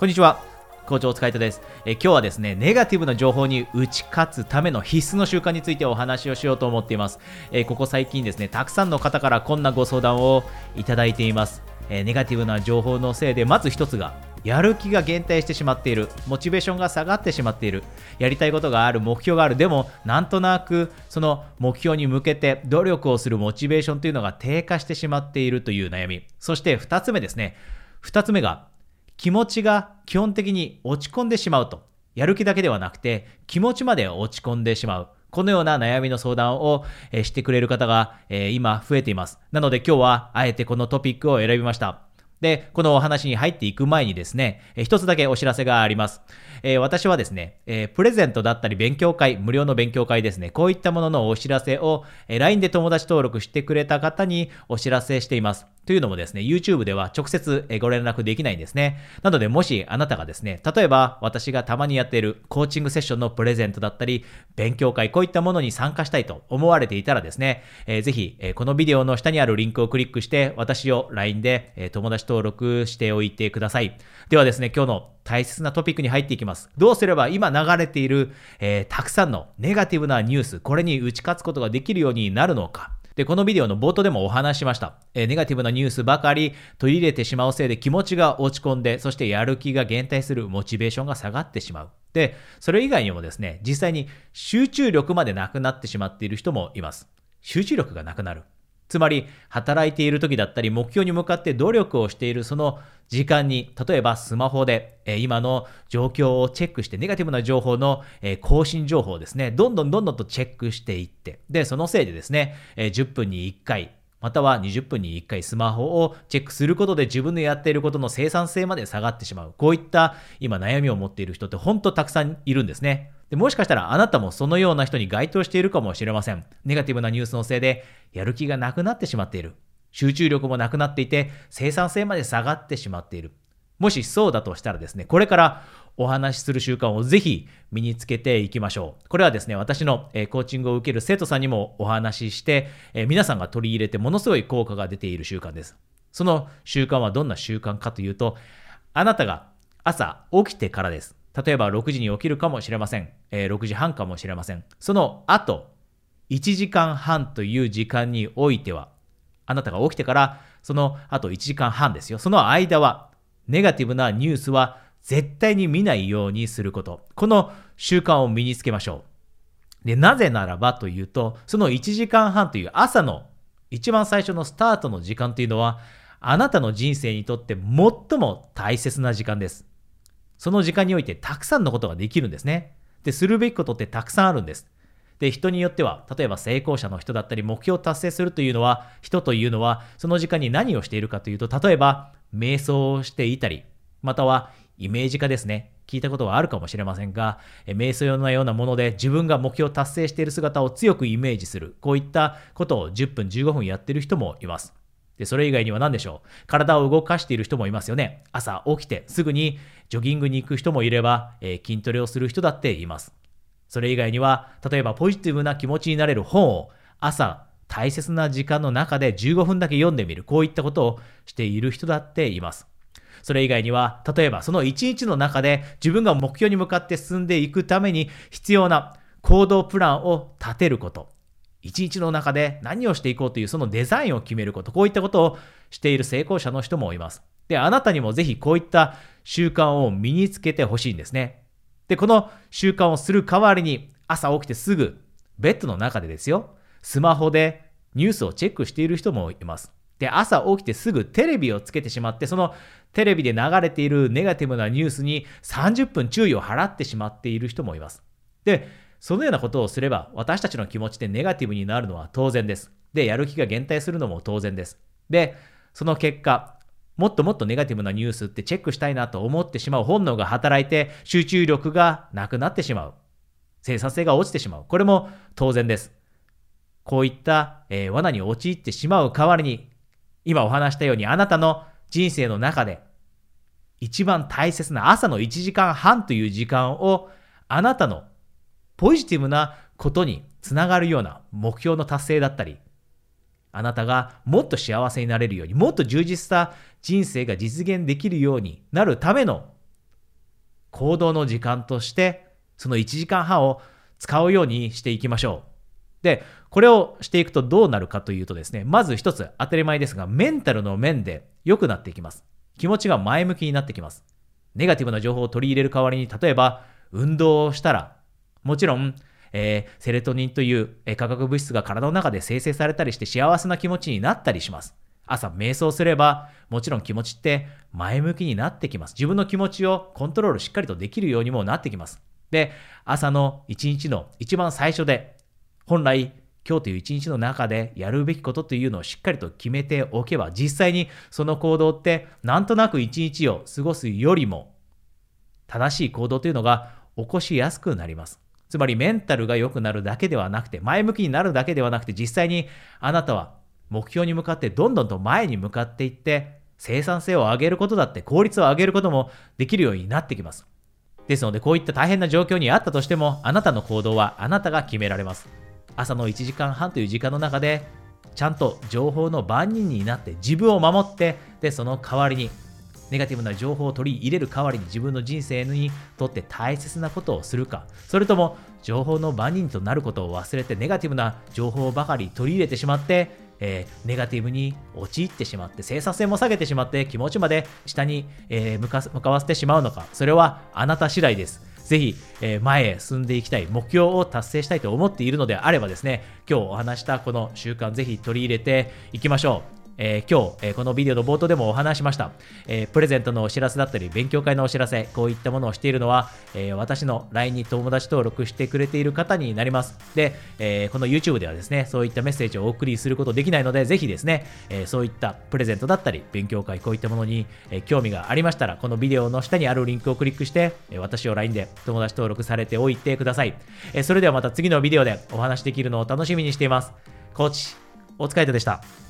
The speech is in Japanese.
こんにちは。校長お疲れ様です。え今日はですね、ネガティブな情報に打ち勝つための必須の習慣についてお話をしようと思っています。えここ最近ですね、たくさんの方からこんなご相談をいただいています。えネガティブな情報のせいで、まず一つが、やる気が減退してしまっている、モチベーションが下がってしまっている、やりたいことがある、目標がある、でもなんとなくその目標に向けて努力をするモチベーションというのが低下してしまっているという悩み、そして2つ目ですね、2つ目が気持ちが基本的に落ち込んでしまうと。やる気だけではなくて、気持ちまで落ち込んでしまう。このような悩みの相談を、してくれる方が、今増えています。なので今日はあえてこのトピックを選びました。で、このお話に入っていく前にですね、一つだけお知らせがあります。えー、私はですね、えー、プレゼントだったり勉強会、無料の勉強会ですね、こういったもののお知らせを、えー、LINE で友達登録してくれた方にお知らせしています。というのもですね、YouTube では直接ご連絡できないんですね。なので、もしあなたがですね、例えば私がたまにやっているコーチングセッションのプレゼントだったり、勉強会、こういったものに参加したいと思われていたらですね、えー、ぜひ、え、このビデオの下にあるリンクをクリックして、私を LINE で、え、友達登録しておいてください。ではですね、今日の大切なトピックに入っていきます。どうすれば今流れている、えー、たくさんのネガティブなニュース、これに打ち勝つことができるようになるのか。で、このビデオの冒頭でもお話しました。えー、ネガティブなニュースばかり取り入れてしまうせいで気持ちが落ち込んで、そしてやる気が減退するモチベーションが下がってしまう。で、それ以外にもですね、実際に集中力までなくなってしまっている人もいます。集中力がなくなる。つまり、働いている時だったり、目標に向かって努力をしているその時間に、例えばスマホで、え今の状況をチェックして、ネガティブな情報の、え更新情報をですね、どんどんどんどんとチェックしていって、で、そのせいでですね、え10分に1回、または20分に1回スマホをチェックすることで自分のやっていることの生産性まで下がってしまう。こういった今悩みを持っている人って本当たくさんいるんですね。でもしかしたらあなたもそのような人に該当しているかもしれません。ネガティブなニュースのせいでやる気がなくなってしまっている。集中力もなくなっていて生産性まで下がってしまっている。もしそうだとしたらですね、これからお話しする習慣をぜひ身につけていきましょう。これはですね、私の、コーチングを受ける生徒さんにもお話しして、皆さんが取り入れてものすごい効果が出ている習慣です。その習慣はどんな習慣かというと、あなたが朝起きてからです。例えば6時に起きるかもしれません。えー、6時半かもしれません。その後、1時間半という時間においては、あなたが起きてから、その後1時間半ですよ。その間は、ネガティブなニュースは絶対に見ないようにすること。この習慣を身につけましょう。で、なぜならばというと、その1時間半という朝の一番最初のスタートの時間というのは、あなたの人生にとって最も大切な時間です。その時間においてたくさんのことができるんですね。で、するべきことってたくさんあるんです。で、人によっては、例えば成功者の人だったり、目標を達成するというのは、人というのは、その時間に何をしているかというと、例えば、瞑想をしていたり、またはイメージ化ですね。聞いたことはあるかもしれませんが、瞑想のようなもので自分が目標を達成している姿を強くイメージする。こういったことを10分、15分やってる人もいます。で、それ以外には何でしょう？体を動かしている人もいますよね。朝起きてすぐにジョギングに行く人もいれば、えー、筋トレをする人だっています。それ以外には、例えばポジティブな気持ちになれる本を朝大切な時間の中で15分だけ読んでみる。こういったことをしている人だっています。それ以外には、例えばその一日の中で自分が目標に向かって進んでいくために必要な行動プランを立てること。一日の中で何をしていこうというそのデザインを決めること。こういったことをしている成功者の人もいます。で、あなたにもぜひこういった習慣を身につけてほしいんですね。で、この習慣をする代わりに朝起きてすぐベッドの中でですよ、スマホでニュースをチェックしている人もいます。で、朝起きてすぐテレビをつけてしまって、そのテレビで流れているネガティブなニュースに30分注意を払ってしまっている人もいます。で、そのようなことをすれば、私たちの気持ちでネガティブになるのは当然です。で、やる気が減退するのも当然です。で、その結果、もっともっとネガティブなニュースってチェックしたいなと思ってしまう本能が働いて、集中力がなくなってしまう。生産性が落ちてしまう。これも当然です。こういった、えー、罠に陥ってしまう代わりに、今お話したようにあなたの人生の中で一番大切な朝の1時間半という時間をあなたのポジティブなことにつながるような目標の達成だったり、あなたがもっと幸せになれるように、もっと充実した人生が実現できるようになるための行動の時間として、その1時間半を使うようにしていきましょう。で、これをしていくとどうなるかというとですね、まず一つ当たり前ですが、メンタルの面で良くなっていきます。気持ちが前向きになってきます。ネガティブな情報を取り入れる代わりに、例えば、運動をしたら、もちろん、えー、セレトニンという、えー、化学物質が体の中で生成されたりして幸せな気持ちになったりします。朝瞑想すれば、もちろん気持ちって前向きになってきます。自分の気持ちをコントロールしっかりとできるようにもなってきます。で、朝の一日の一番最初で、本来今日という一日の中でやるべきことというのをしっかりと決めておけば、実際にその行動ってなんとなく一日を過ごすよりも正しい行動というのが起こしやすくなります。つまりメンタルが良くなるだけではなくて、前向きになるだけではなくて、実際にあなたは目標に向かってどんどんと前に向かっていって、生産性を上げることだって、効率を上げることもできるようになってきます。ですので、こういった大変な状況にあったとしても、あなたの行動はあなたが決められます。朝の1時間半という時間の中で、ちゃんと情報の番人になって自分を守って、で、その代わりにネガティブな情報を取り入れる代わりに自分の人生にとって大切なことをするか、それとも情報の番人となることを忘れてネガティブな情報ばかり取り入れてしまって、えー、ネガティブに陥ってしまって生産性も下げてしまって気持ちまで下に、えー、向か向かわせてしまうのかそれはあなた次第です。ぜひ、えー、前へ進んでいきたい目標を達成したいと思っているのであればですね今日お話したこの習慣ぜひ取り入れていきましょう。えー、今日、えー、このビデオの冒頭でもお話しました、えー、プレゼントのお知らせだったり、勉強会のお知らせ、こういったものをしているのは、え私の LINE に友達登録してくれている方になります。で、えこの YouTube ではですね、そういったメッセージをお送りすることできないので、ぜひですね、えそういったプレゼントだったり、勉強会、こういったものに、え興味がありましたら、このビデオの下にあるリンクをクリックして、え私を LINE で友達登録されておいてください。えそれではまた次のビデオでお話できるのを楽しみにしています。コーチ、お疲れ様でした。